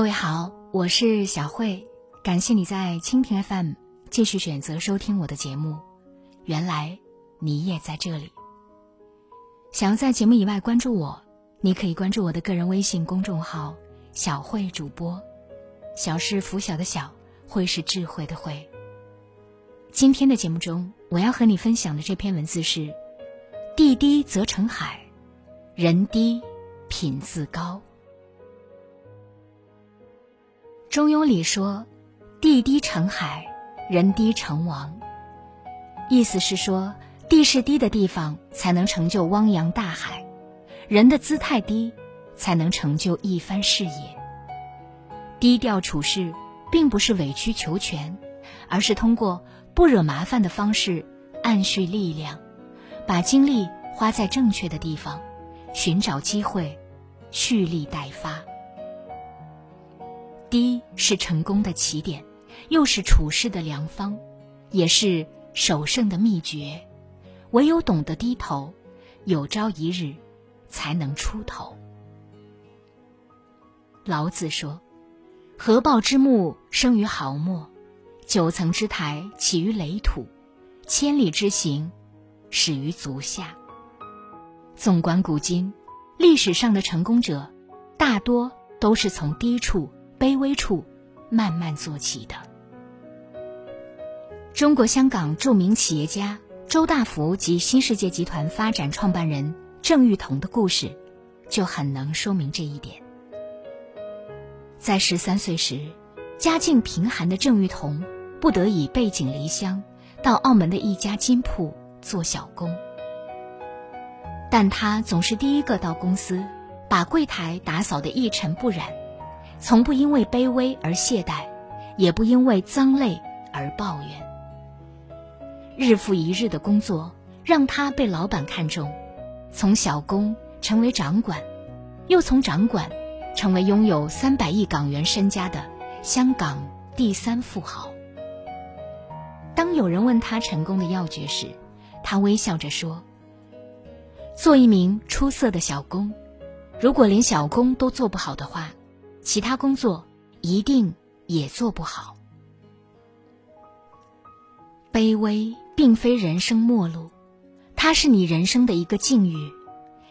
各位好，我是小慧，感谢你在蜻蜓 FM 继续选择收听我的节目。原来你也在这里。想要在节目以外关注我，你可以关注我的个人微信公众号“小慧主播”，小是拂晓的小，慧是智慧的慧。今天的节目中，我要和你分享的这篇文字是：“地低则成海，人低品自高。”中庸里说：“地低成海，人低成王。”意思是说，地势低的地方才能成就汪洋大海，人的姿态低，才能成就一番事业。低调处事，并不是委曲求全，而是通过不惹麻烦的方式，暗蓄力量，把精力花在正确的地方，寻找机会，蓄力待发。低是成功的起点，又是处事的良方，也是守胜的秘诀。唯有懂得低头，有朝一日才能出头。老子说：“合抱之木，生于毫末；九层之台，起于垒土；千里之行，始于足下。”纵观古今，历史上的成功者，大多都是从低处。卑微处，慢慢做起的。中国香港著名企业家周大福及新世界集团发展创办人郑裕彤的故事，就很能说明这一点。在十三岁时，家境贫寒的郑裕彤不得已背井离乡，到澳门的一家金铺做小工。但他总是第一个到公司，把柜台打扫得一尘不染。从不因为卑微而懈怠，也不因为脏累而抱怨。日复一日的工作让他被老板看中，从小工成为掌管，又从掌管成为拥有三百亿港元身家的香港第三富豪。当有人问他成功的要诀时，他微笑着说：“做一名出色的小工，如果连小工都做不好的话。”其他工作一定也做不好。卑微并非人生末路，它是你人生的一个境遇。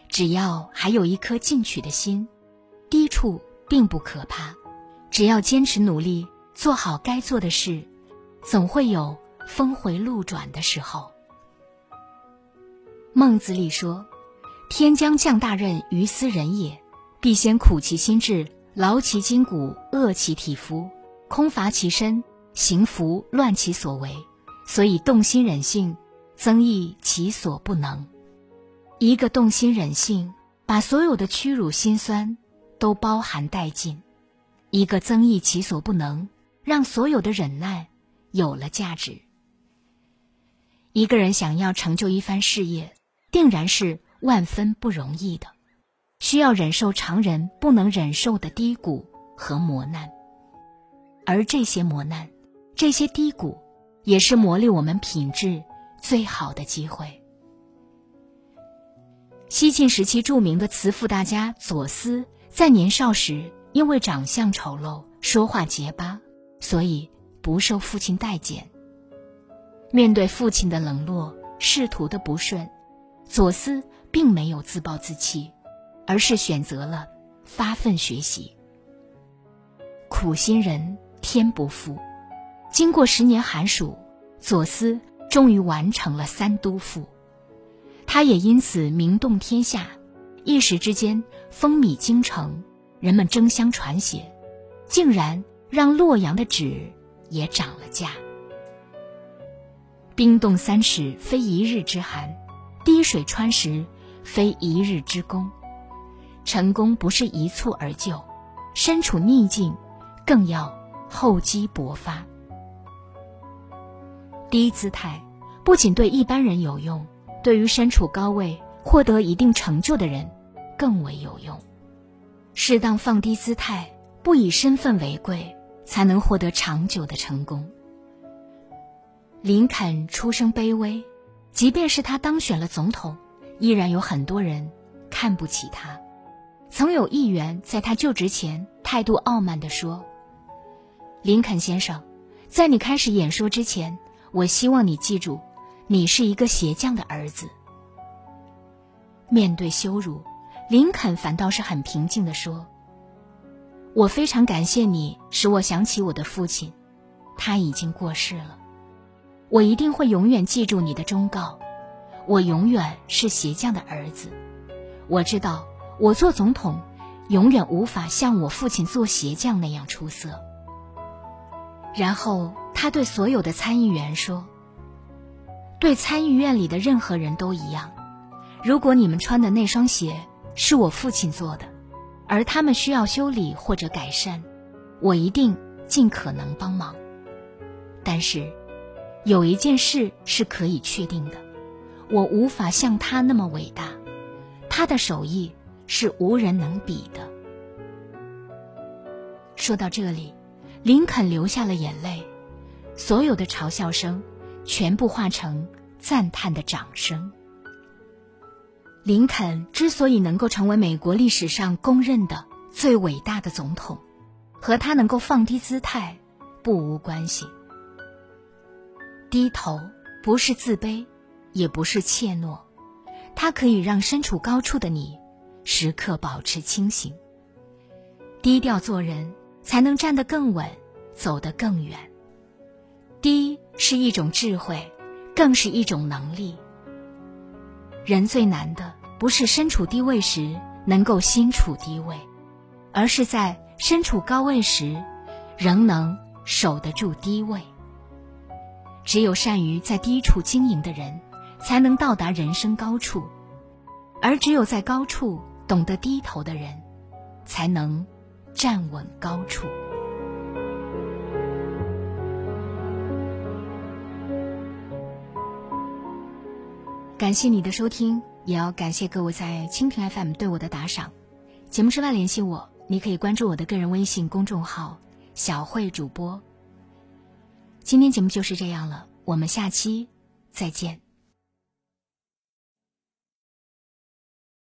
只要还有一颗进取的心，低处并不可怕。只要坚持努力，做好该做的事，总会有峰回路转的时候。孟子里说：“天将降大任于斯人也，必先苦其心志。”劳其筋骨，饿其体肤，空乏其身，行拂乱其所为，所以动心忍性，增益其所不能。一个动心忍性，把所有的屈辱心酸都包含殆尽；一个增益其所不能，让所有的忍耐有了价值。一个人想要成就一番事业，定然是万分不容易的。需要忍受常人不能忍受的低谷和磨难，而这些磨难、这些低谷，也是磨砺我们品质最好的机会。西晋时期著名的慈父大家左思，在年少时因为长相丑陋、说话结巴，所以不受父亲待见。面对父亲的冷落、仕途的不顺，左思并没有自暴自弃。而是选择了发奋学习。苦心人天不负，经过十年寒暑，左思终于完成了三都赋。他也因此名动天下，一时之间风靡京城，人们争相传写，竟然让洛阳的纸也涨了价。冰冻三尺，非一日之寒；滴水穿石，非一日之功。成功不是一蹴而就，身处逆境，更要厚积薄发。低姿态不仅对一般人有用，对于身处高位、获得一定成就的人更为有用。适当放低姿态，不以身份为贵，才能获得长久的成功。林肯出生卑微，即便是他当选了总统，依然有很多人看不起他。曾有议员在他就职前态度傲慢地说：“林肯先生，在你开始演说之前，我希望你记住，你是一个鞋匠的儿子。”面对羞辱，林肯反倒是很平静地说：“我非常感谢你，使我想起我的父亲，他已经过世了。我一定会永远记住你的忠告。我永远是鞋匠的儿子。我知道，我做总统。”永远无法像我父亲做鞋匠那样出色。然后他对所有的参议员说：“对参议院里的任何人都一样，如果你们穿的那双鞋是我父亲做的，而他们需要修理或者改善，我一定尽可能帮忙。但是，有一件事是可以确定的：我无法像他那么伟大，他的手艺。”是无人能比的。说到这里，林肯流下了眼泪，所有的嘲笑声全部化成赞叹的掌声。林肯之所以能够成为美国历史上公认的最伟大的总统，和他能够放低姿态不无关系。低头不是自卑，也不是怯懦，它可以让身处高处的你。时刻保持清醒，低调做人，才能站得更稳，走得更远。低是一种智慧，更是一种能力。人最难的，不是身处低位时能够心处低位，而是在身处高位时，仍能守得住低位。只有善于在低处经营的人，才能到达人生高处，而只有在高处。懂得低头的人，才能站稳高处。感谢你的收听，也要感谢各位在蜻蜓 FM 对我的打赏。节目之外联系我，你可以关注我的个人微信公众号“小慧主播”。今天节目就是这样了，我们下期再见。